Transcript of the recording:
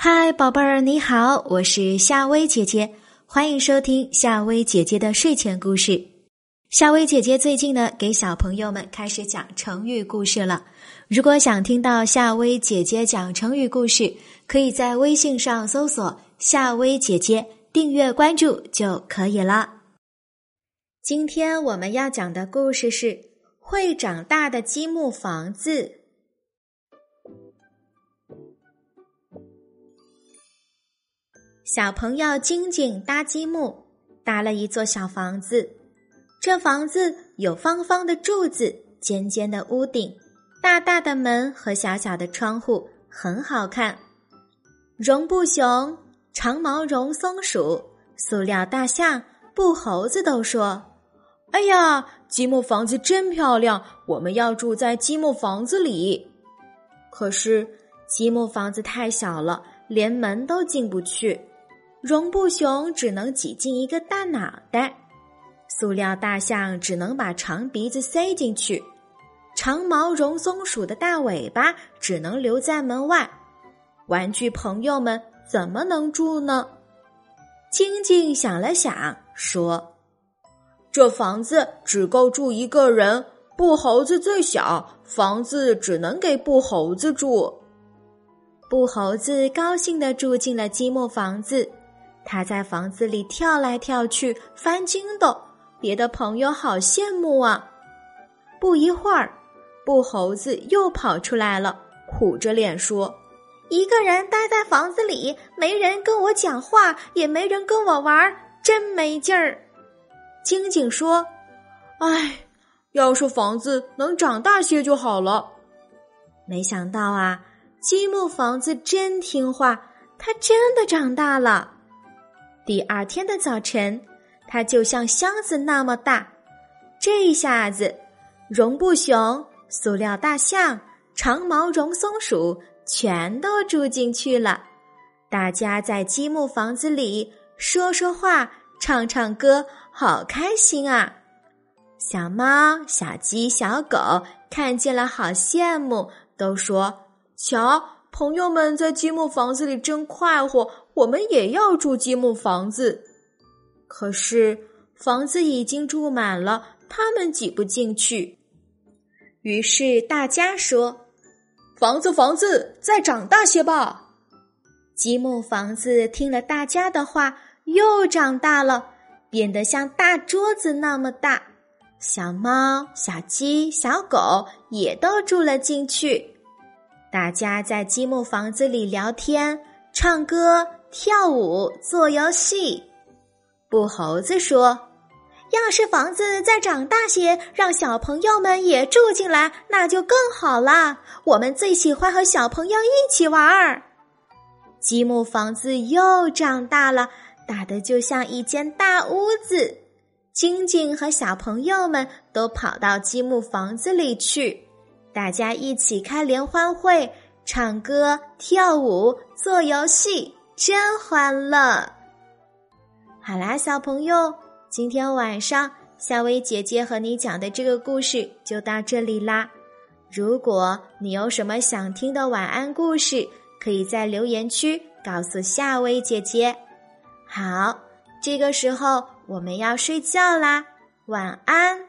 嗨，宝贝儿，你好，我是夏薇姐姐，欢迎收听夏薇姐姐的睡前故事。夏薇姐姐最近呢，给小朋友们开始讲成语故事了。如果想听到夏薇姐姐讲成语故事，可以在微信上搜索“夏薇姐姐”，订阅关注就可以了。今天我们要讲的故事是《会长大的积木房子》。小朋友晶晶搭积木，搭了一座小房子。这房子有方方的柱子、尖尖的屋顶、大大的门和小小的窗户，很好看。绒布熊、长毛绒松鼠、塑料大象、布猴子都说：“哎呀，积木房子真漂亮，我们要住在积木房子里。”可是积木房子太小了，连门都进不去。绒布熊只能挤进一个大脑袋，塑料大象只能把长鼻子塞进去，长毛绒松鼠的大尾巴只能留在门外。玩具朋友们怎么能住呢？晶晶想了想，说：“这房子只够住一个人，布猴子最小，房子只能给布猴子住。”布猴子高兴地住进了积木房子。他在房子里跳来跳去，翻筋斗，别的朋友好羡慕啊！不一会儿，布猴子又跑出来了，苦着脸说：“一个人待在房子里，没人跟我讲话，也没人跟我玩，真没劲儿。”晶晶说：“唉，要是房子能长大些就好了。”没想到啊，积木房子真听话，它真的长大了。第二天的早晨，它就像箱子那么大。这一下子，绒布熊、塑料大象、长毛绒松鼠全都住进去了。大家在积木房子里说说话、唱唱歌，好开心啊！小猫、小鸡、小狗看见了，好羡慕，都说：“瞧，朋友们在积木房子里真快活。”我们也要住积木房子，可是房子已经住满了，他们挤不进去。于是大家说：“房子，房子，再长大些吧。”积木房子听了大家的话，又长大了，变得像大桌子那么大。小猫、小鸡、小狗也都住了进去。大家在积木房子里聊天、唱歌。跳舞、做游戏，布猴子说：“要是房子再长大些，让小朋友们也住进来，那就更好了。我们最喜欢和小朋友一起玩儿。”积木房子又长大了，大的就像一间大屋子。晶晶和小朋友们都跑到积木房子里去，大家一起开联欢会，唱歌、跳舞、做游戏。真欢乐！好啦，小朋友，今天晚上夏薇姐姐和你讲的这个故事就到这里啦。如果你有什么想听的晚安故事，可以在留言区告诉夏薇姐姐。好，这个时候我们要睡觉啦，晚安。